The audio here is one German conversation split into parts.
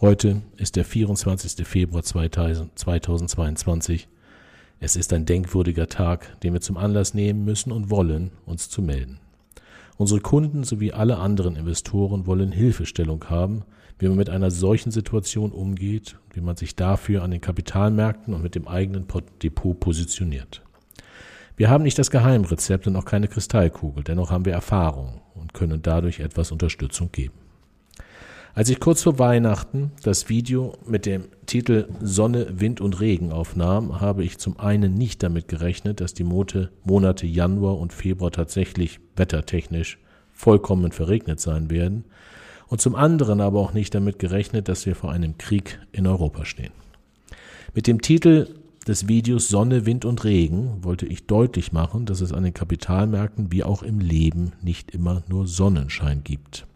Heute ist der 24. Februar 2022. Es ist ein denkwürdiger Tag, den wir zum Anlass nehmen müssen und wollen, uns zu melden. Unsere Kunden sowie alle anderen Investoren wollen Hilfestellung haben, wie man mit einer solchen Situation umgeht, wie man sich dafür an den Kapitalmärkten und mit dem eigenen Depot positioniert. Wir haben nicht das Geheimrezept und auch keine Kristallkugel, dennoch haben wir Erfahrung und können dadurch etwas Unterstützung geben. Als ich kurz vor Weihnachten das Video mit dem Titel Sonne, Wind und Regen aufnahm, habe ich zum einen nicht damit gerechnet, dass die Monate Januar und Februar tatsächlich wettertechnisch vollkommen verregnet sein werden und zum anderen aber auch nicht damit gerechnet, dass wir vor einem Krieg in Europa stehen. Mit dem Titel des Videos Sonne, Wind und Regen wollte ich deutlich machen, dass es an den Kapitalmärkten wie auch im Leben nicht immer nur Sonnenschein gibt.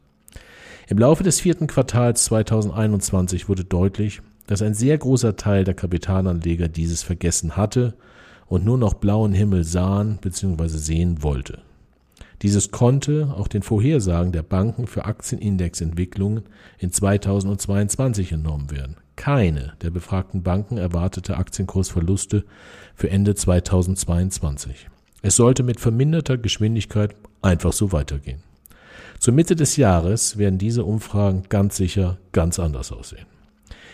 Im Laufe des vierten Quartals 2021 wurde deutlich, dass ein sehr großer Teil der Kapitalanleger dieses vergessen hatte und nur noch blauen Himmel sahen bzw. sehen wollte. Dieses konnte auch den Vorhersagen der Banken für Aktienindexentwicklungen in 2022 entnommen werden. Keine der befragten Banken erwartete Aktienkursverluste für Ende 2022. Es sollte mit verminderter Geschwindigkeit einfach so weitergehen. Zur Mitte des Jahres werden diese Umfragen ganz sicher ganz anders aussehen.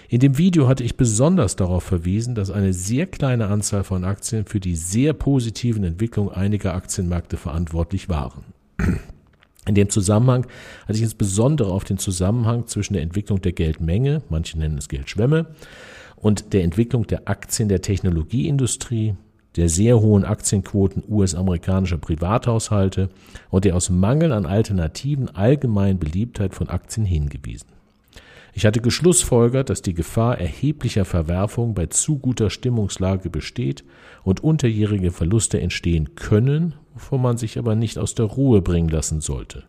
In dem Video hatte ich besonders darauf verwiesen, dass eine sehr kleine Anzahl von Aktien für die sehr positiven Entwicklungen einiger Aktienmärkte verantwortlich waren. In dem Zusammenhang hatte ich insbesondere auf den Zusammenhang zwischen der Entwicklung der Geldmenge, manche nennen es Geldschwemme, und der Entwicklung der Aktien der Technologieindustrie, der sehr hohen Aktienquoten US-amerikanischer Privathaushalte und der aus Mangel an Alternativen allgemeinen Beliebtheit von Aktien hingewiesen. Ich hatte geschlussfolgert, dass die Gefahr erheblicher Verwerfungen bei zu guter Stimmungslage besteht und unterjährige Verluste entstehen können, wovon man sich aber nicht aus der Ruhe bringen lassen sollte.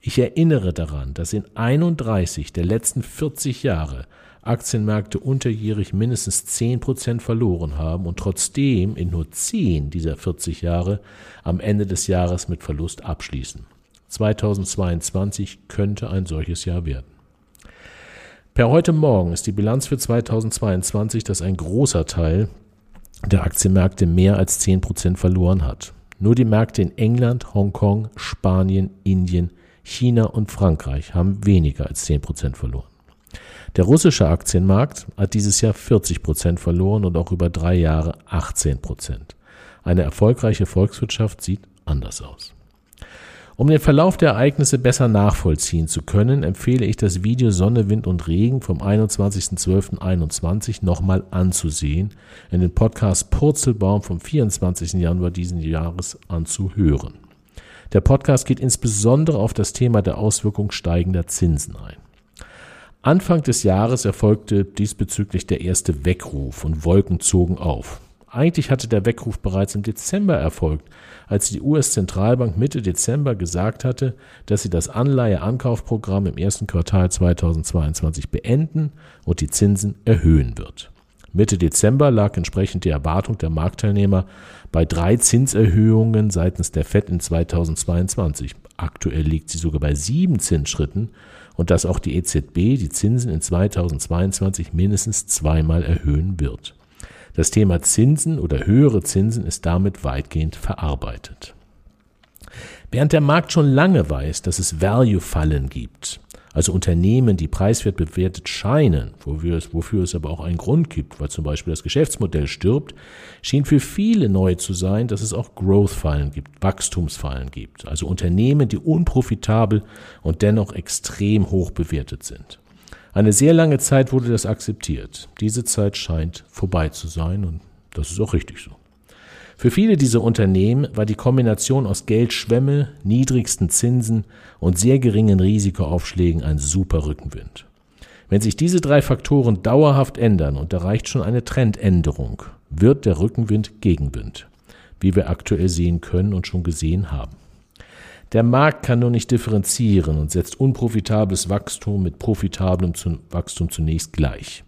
Ich erinnere daran, dass in 31 der letzten 40 Jahre Aktienmärkte unterjährig mindestens 10 Prozent verloren haben und trotzdem in nur 10 dieser 40 Jahre am Ende des Jahres mit Verlust abschließen. 2022 könnte ein solches Jahr werden. Per heute Morgen ist die Bilanz für 2022, dass ein großer Teil der Aktienmärkte mehr als 10 Prozent verloren hat. Nur die Märkte in England, Hongkong, Spanien, Indien, China und Frankreich haben weniger als 10 Prozent verloren. Der russische Aktienmarkt hat dieses Jahr 40 Prozent verloren und auch über drei Jahre 18 Prozent. Eine erfolgreiche Volkswirtschaft sieht anders aus. Um den Verlauf der Ereignisse besser nachvollziehen zu können, empfehle ich das Video Sonne, Wind und Regen vom 21.12.21 nochmal anzusehen, in den Podcast Purzelbaum vom 24. Januar diesen Jahres anzuhören. Der Podcast geht insbesondere auf das Thema der Auswirkung steigender Zinsen ein. Anfang des Jahres erfolgte diesbezüglich der erste Weckruf und Wolken zogen auf. Eigentlich hatte der Weckruf bereits im Dezember erfolgt, als die US-Zentralbank Mitte Dezember gesagt hatte, dass sie das Anleiheankaufprogramm im ersten Quartal 2022 beenden und die Zinsen erhöhen wird. Mitte Dezember lag entsprechend die Erwartung der Marktteilnehmer bei drei Zinserhöhungen seitens der FED in 2022. Aktuell liegt sie sogar bei sieben Zinsschritten und dass auch die EZB die Zinsen in 2022 mindestens zweimal erhöhen wird. Das Thema Zinsen oder höhere Zinsen ist damit weitgehend verarbeitet. Während der Markt schon lange weiß, dass es Value-Fallen gibt, also Unternehmen, die preiswert bewertet scheinen, wofür es, wofür es aber auch einen Grund gibt, weil zum Beispiel das Geschäftsmodell stirbt, schien für viele neu zu sein, dass es auch Growth-Fallen gibt, Wachstumsfallen gibt, also Unternehmen, die unprofitabel und dennoch extrem hoch bewertet sind. Eine sehr lange Zeit wurde das akzeptiert. Diese Zeit scheint vorbei zu sein und das ist auch richtig so. Für viele dieser Unternehmen war die Kombination aus Geldschwemme, niedrigsten Zinsen und sehr geringen Risikoaufschlägen ein super Rückenwind. Wenn sich diese drei Faktoren dauerhaft ändern, und da reicht schon eine Trendänderung, wird der Rückenwind Gegenwind, wie wir aktuell sehen können und schon gesehen haben. Der Markt kann nur nicht differenzieren und setzt unprofitables Wachstum mit profitablem Wachstum zunächst gleich.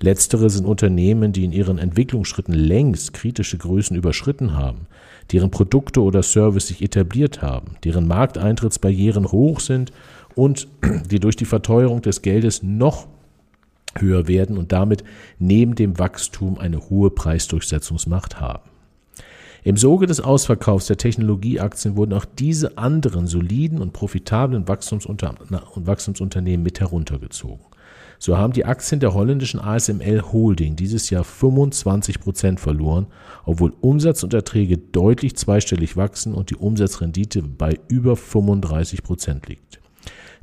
Letztere sind Unternehmen, die in ihren Entwicklungsschritten längst kritische Größen überschritten haben, deren Produkte oder Service sich etabliert haben, deren Markteintrittsbarrieren hoch sind und die durch die Verteuerung des Geldes noch höher werden und damit neben dem Wachstum eine hohe Preisdurchsetzungsmacht haben. Im Soge des Ausverkaufs der Technologieaktien wurden auch diese anderen soliden und profitablen Wachstumsunternehmen mit heruntergezogen. So haben die Aktien der holländischen ASML Holding dieses Jahr 25 Prozent verloren, obwohl Umsatz und Erträge deutlich zweistellig wachsen und die Umsatzrendite bei über 35 Prozent liegt.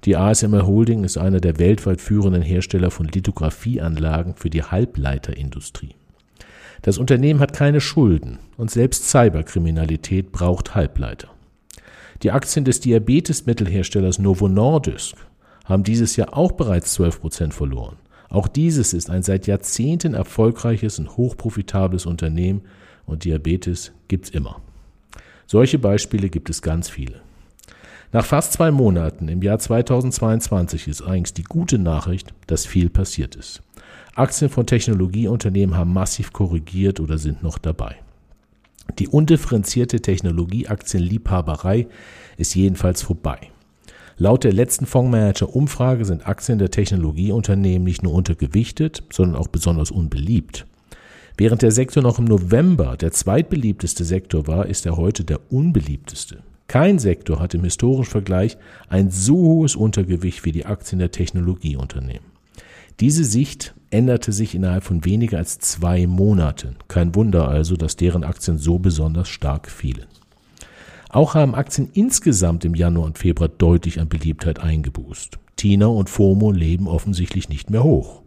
Die ASML Holding ist einer der weltweit führenden Hersteller von Lithografieanlagen für die Halbleiterindustrie. Das Unternehmen hat keine Schulden und selbst Cyberkriminalität braucht Halbleiter. Die Aktien des Diabetesmittelherstellers Novo Nordisk haben dieses Jahr auch bereits 12 Prozent verloren. Auch dieses ist ein seit Jahrzehnten erfolgreiches und hochprofitables Unternehmen und Diabetes gibt's immer. Solche Beispiele gibt es ganz viele. Nach fast zwei Monaten im Jahr 2022 ist eigentlich die gute Nachricht, dass viel passiert ist. Aktien von Technologieunternehmen haben massiv korrigiert oder sind noch dabei. Die undifferenzierte Technologieaktienliebhaberei ist jedenfalls vorbei. Laut der letzten Fondsmanager-Umfrage sind Aktien der Technologieunternehmen nicht nur untergewichtet, sondern auch besonders unbeliebt. Während der Sektor noch im November der zweitbeliebteste Sektor war, ist er heute der unbeliebteste. Kein Sektor hat im historischen Vergleich ein so hohes Untergewicht wie die Aktien der Technologieunternehmen. Diese Sicht änderte sich innerhalb von weniger als zwei Monaten. Kein Wunder also, dass deren Aktien so besonders stark fielen. Auch haben Aktien insgesamt im Januar und Februar deutlich an Beliebtheit eingeboost. Tina und FOMO leben offensichtlich nicht mehr hoch.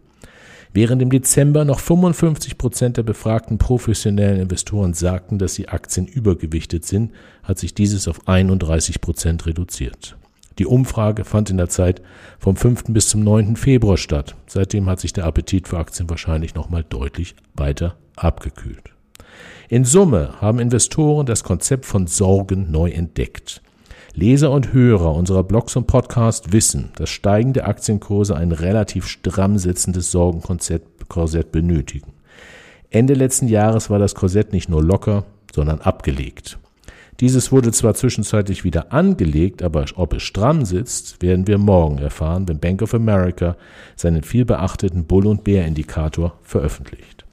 Während im Dezember noch 55 Prozent der befragten professionellen Investoren sagten, dass sie Aktien übergewichtet sind, hat sich dieses auf 31 Prozent reduziert. Die Umfrage fand in der Zeit vom 5. bis zum 9. Februar statt. Seitdem hat sich der Appetit für Aktien wahrscheinlich nochmal deutlich weiter abgekühlt. In Summe haben Investoren das Konzept von Sorgen neu entdeckt. Leser und Hörer unserer Blogs und Podcasts wissen, dass steigende Aktienkurse ein relativ stramm sitzendes Sorgenkorsett benötigen. Ende letzten Jahres war das Korsett nicht nur locker, sondern abgelegt. Dieses wurde zwar zwischenzeitlich wieder angelegt, aber ob es stramm sitzt, werden wir morgen erfahren, wenn Bank of America seinen vielbeachteten Bull- und Bär-Indikator veröffentlicht.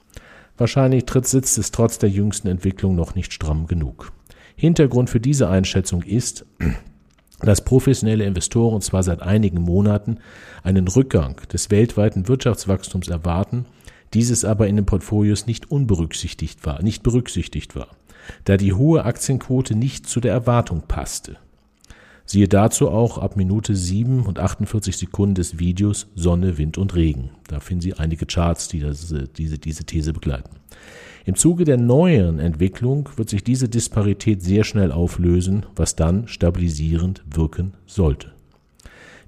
Wahrscheinlich tritt sitzt es trotz der jüngsten Entwicklung noch nicht stramm genug. Hintergrund für diese Einschätzung ist, dass professionelle Investoren zwar seit einigen Monaten einen Rückgang des weltweiten Wirtschaftswachstums erwarten, dieses aber in den Portfolios nicht unberücksichtigt war, nicht berücksichtigt war, da die hohe Aktienquote nicht zu der Erwartung passte. Siehe dazu auch ab Minute 7 und 48 Sekunden des Videos Sonne, Wind und Regen. Da finden Sie einige Charts, die das, diese, diese These begleiten. Im Zuge der neuen Entwicklung wird sich diese Disparität sehr schnell auflösen, was dann stabilisierend wirken sollte.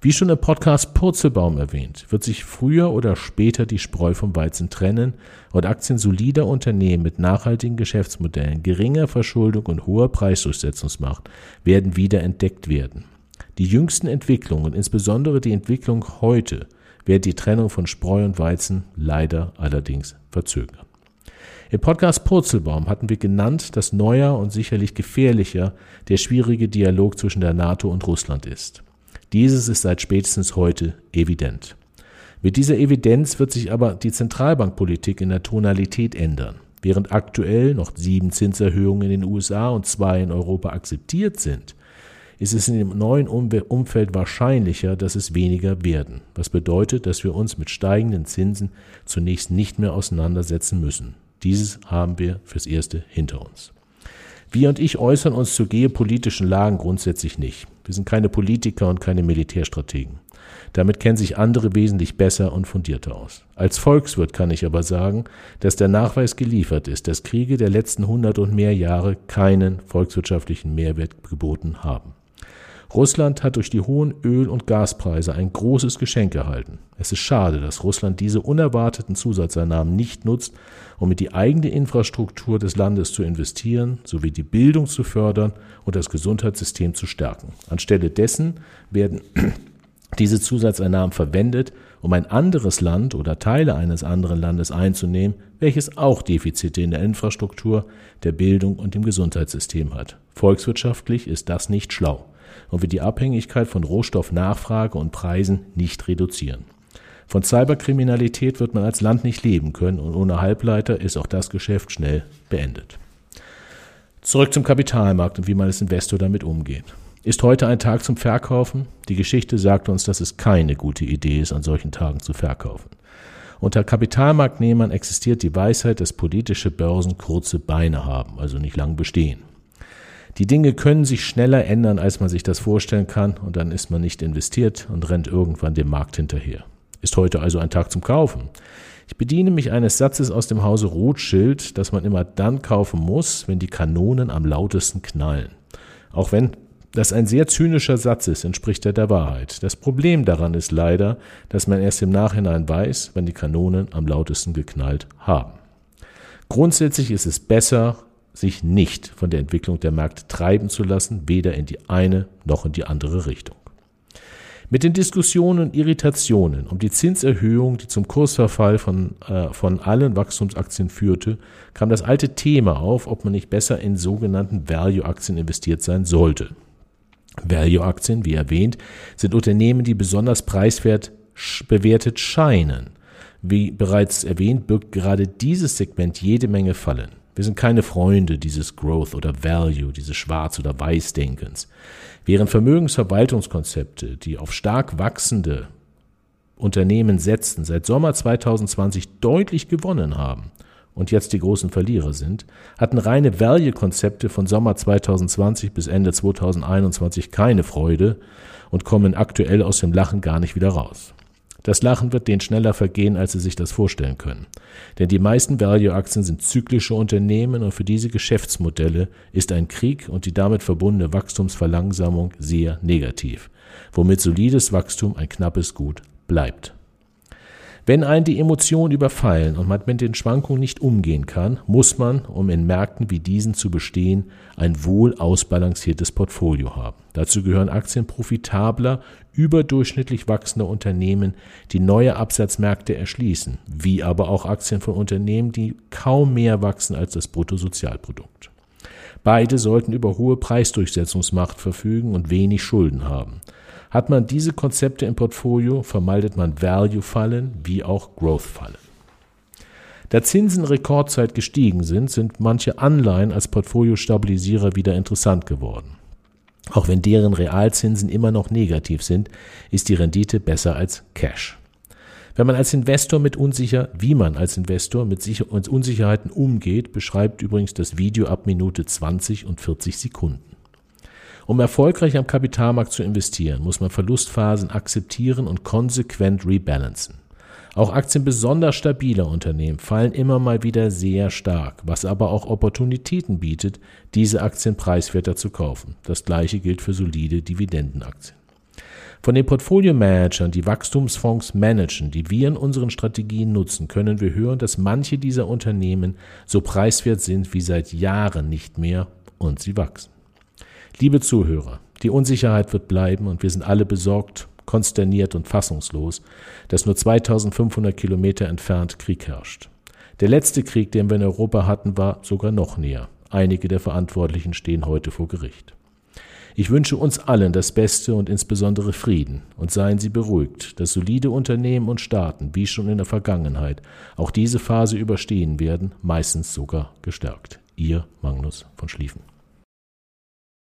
Wie schon im Podcast Purzelbaum erwähnt, wird sich früher oder später die Spreu vom Weizen trennen und Aktien solider Unternehmen mit nachhaltigen Geschäftsmodellen, geringer Verschuldung und hoher Preisdurchsetzungsmacht werden wieder entdeckt werden. Die jüngsten Entwicklungen, insbesondere die Entwicklung heute, werden die Trennung von Spreu und Weizen leider allerdings verzögern. Im Podcast Purzelbaum hatten wir genannt, dass neuer und sicherlich gefährlicher der schwierige Dialog zwischen der NATO und Russland ist. Dieses ist seit spätestens heute evident. Mit dieser Evidenz wird sich aber die Zentralbankpolitik in der Tonalität ändern. Während aktuell noch sieben Zinserhöhungen in den USA und zwei in Europa akzeptiert sind, ist es in dem neuen Umfeld wahrscheinlicher, dass es weniger werden, was bedeutet, dass wir uns mit steigenden Zinsen zunächst nicht mehr auseinandersetzen müssen. Dieses haben wir fürs Erste hinter uns. Wir und ich äußern uns zu geopolitischen Lagen grundsätzlich nicht. Wir sind keine Politiker und keine Militärstrategen. Damit kennen sich andere wesentlich besser und fundierter aus. Als Volkswirt kann ich aber sagen, dass der Nachweis geliefert ist, dass Kriege der letzten hundert und mehr Jahre keinen volkswirtschaftlichen Mehrwert geboten haben. Russland hat durch die hohen Öl- und Gaspreise ein großes Geschenk erhalten. Es ist schade, dass Russland diese unerwarteten Zusatzeinnahmen nicht nutzt, um in die eigene Infrastruktur des Landes zu investieren, sowie die Bildung zu fördern und das Gesundheitssystem zu stärken. Anstelle dessen werden diese Zusatzeinnahmen verwendet, um ein anderes Land oder Teile eines anderen Landes einzunehmen, welches auch Defizite in der Infrastruktur, der Bildung und dem Gesundheitssystem hat. Volkswirtschaftlich ist das nicht schlau und wird die Abhängigkeit von Rohstoffnachfrage und Preisen nicht reduzieren. Von Cyberkriminalität wird man als Land nicht leben können und ohne Halbleiter ist auch das Geschäft schnell beendet. Zurück zum Kapitalmarkt und wie man als Investor damit umgeht. Ist heute ein Tag zum Verkaufen? Die Geschichte sagt uns, dass es keine gute Idee ist, an solchen Tagen zu verkaufen. Unter Kapitalmarktnehmern existiert die Weisheit, dass politische Börsen kurze Beine haben, also nicht lang bestehen. Die Dinge können sich schneller ändern, als man sich das vorstellen kann, und dann ist man nicht investiert und rennt irgendwann dem Markt hinterher. Ist heute also ein Tag zum Kaufen. Ich bediene mich eines Satzes aus dem Hause Rothschild, dass man immer dann kaufen muss, wenn die Kanonen am lautesten knallen. Auch wenn das ein sehr zynischer Satz ist, entspricht er der Wahrheit. Das Problem daran ist leider, dass man erst im Nachhinein weiß, wann die Kanonen am lautesten geknallt haben. Grundsätzlich ist es besser, sich nicht von der Entwicklung der Märkte treiben zu lassen, weder in die eine noch in die andere Richtung. Mit den Diskussionen und Irritationen um die Zinserhöhung, die zum Kursverfall von, äh, von allen Wachstumsaktien führte, kam das alte Thema auf, ob man nicht besser in sogenannten Value-Aktien investiert sein sollte. Value-Aktien, wie erwähnt, sind Unternehmen, die besonders preiswert bewertet scheinen. Wie bereits erwähnt, birgt gerade dieses Segment jede Menge Fallen. Wir sind keine Freunde dieses Growth oder Value, dieses Schwarz- oder Weiß-Denkens. Während Vermögensverwaltungskonzepte, die auf stark wachsende Unternehmen setzten, seit Sommer 2020 deutlich gewonnen haben, und jetzt die großen Verlierer sind, hatten reine Value-Konzepte von Sommer 2020 bis Ende 2021 keine Freude und kommen aktuell aus dem Lachen gar nicht wieder raus. Das Lachen wird denen schneller vergehen, als sie sich das vorstellen können. Denn die meisten Value-Aktien sind zyklische Unternehmen und für diese Geschäftsmodelle ist ein Krieg und die damit verbundene Wachstumsverlangsamung sehr negativ, womit solides Wachstum ein knappes Gut bleibt. Wenn einen die Emotionen überfallen und man mit den Schwankungen nicht umgehen kann, muss man, um in Märkten wie diesen zu bestehen, ein wohl ausbalanciertes Portfolio haben. Dazu gehören Aktien profitabler, überdurchschnittlich wachsender Unternehmen, die neue Absatzmärkte erschließen, wie aber auch Aktien von Unternehmen, die kaum mehr wachsen als das Bruttosozialprodukt. Beide sollten über hohe Preisdurchsetzungsmacht verfügen und wenig Schulden haben. Hat man diese Konzepte im Portfolio, vermeidet man Value-Fallen wie auch Growth-Fallen. Da Zinsen Rekordzeit gestiegen sind, sind manche Anleihen als Portfoliostabilisierer wieder interessant geworden. Auch wenn deren Realzinsen immer noch negativ sind, ist die Rendite besser als Cash. Wenn man als Investor mit unsicher, wie man als Investor mit Unsicherheiten umgeht, beschreibt übrigens das Video ab Minute 20 und 40 Sekunden. Um erfolgreich am Kapitalmarkt zu investieren, muss man Verlustphasen akzeptieren und konsequent rebalancen. Auch Aktien besonders stabiler Unternehmen fallen immer mal wieder sehr stark, was aber auch Opportunitäten bietet, diese Aktien preiswerter zu kaufen. Das gleiche gilt für solide Dividendenaktien. Von den Portfolio-Managern, die Wachstumsfonds managen, die wir in unseren Strategien nutzen, können wir hören, dass manche dieser Unternehmen so preiswert sind wie seit Jahren nicht mehr und sie wachsen. Liebe Zuhörer, die Unsicherheit wird bleiben und wir sind alle besorgt, konsterniert und fassungslos, dass nur 2500 Kilometer entfernt Krieg herrscht. Der letzte Krieg, den wir in Europa hatten, war sogar noch näher. Einige der Verantwortlichen stehen heute vor Gericht. Ich wünsche uns allen das Beste und insbesondere Frieden und seien Sie beruhigt, dass solide Unternehmen und Staaten, wie schon in der Vergangenheit, auch diese Phase überstehen werden, meistens sogar gestärkt. Ihr Magnus von Schlieffen.